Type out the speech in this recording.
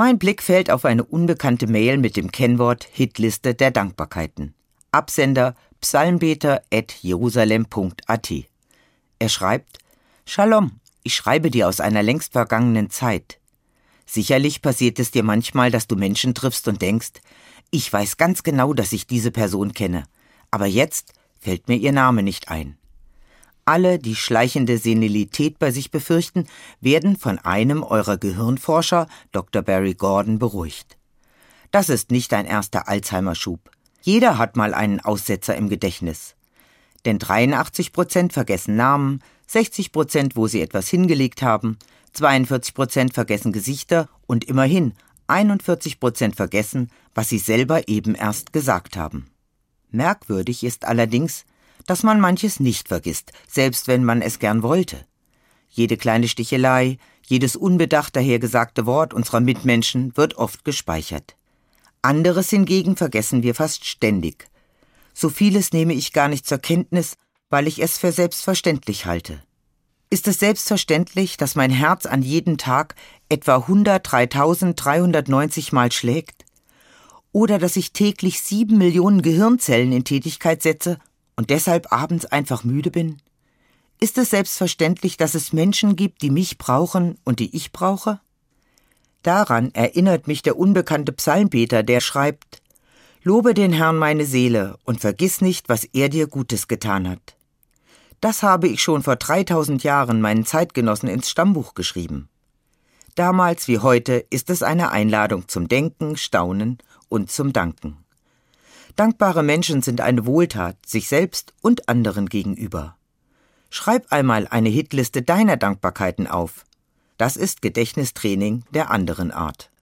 Mein Blick fällt auf eine unbekannte Mail mit dem Kennwort Hitliste der Dankbarkeiten. Absender psalmbeter.jerusalem.at. Er schreibt: Shalom, ich schreibe dir aus einer längst vergangenen Zeit. Sicherlich passiert es dir manchmal, dass du Menschen triffst und denkst, ich weiß ganz genau, dass ich diese Person kenne, aber jetzt fällt mir ihr Name nicht ein. Alle, die schleichende Senilität bei sich befürchten, werden von einem eurer Gehirnforscher, Dr. Barry Gordon, beruhigt. Das ist nicht ein erster Alzheimer-Schub. Jeder hat mal einen Aussetzer im Gedächtnis. Denn 83 Prozent vergessen Namen, 60 Prozent, wo sie etwas hingelegt haben, 42 Prozent vergessen Gesichter und immerhin 41 Prozent vergessen, was sie selber eben erst gesagt haben. Merkwürdig ist allerdings, dass man manches nicht vergisst, selbst wenn man es gern wollte. Jede kleine Stichelei, jedes unbedacht dahergesagte Wort unserer Mitmenschen wird oft gespeichert. Anderes hingegen vergessen wir fast ständig. So vieles nehme ich gar nicht zur Kenntnis, weil ich es für selbstverständlich halte. Ist es selbstverständlich, dass mein Herz an jedem Tag etwa 103.390 Mal schlägt? Oder dass ich täglich sieben Millionen Gehirnzellen in Tätigkeit setze und deshalb abends einfach müde bin? Ist es selbstverständlich, dass es Menschen gibt, die mich brauchen und die ich brauche? Daran erinnert mich der unbekannte Psalmbeter, der schreibt Lobe den Herrn meine Seele und vergiss nicht, was er dir Gutes getan hat. Das habe ich schon vor 3000 Jahren meinen Zeitgenossen ins Stammbuch geschrieben. Damals wie heute ist es eine Einladung zum Denken, Staunen und zum Danken. Dankbare Menschen sind eine Wohltat sich selbst und anderen gegenüber. Schreib einmal eine Hitliste deiner Dankbarkeiten auf. Das ist Gedächtnistraining der anderen Art.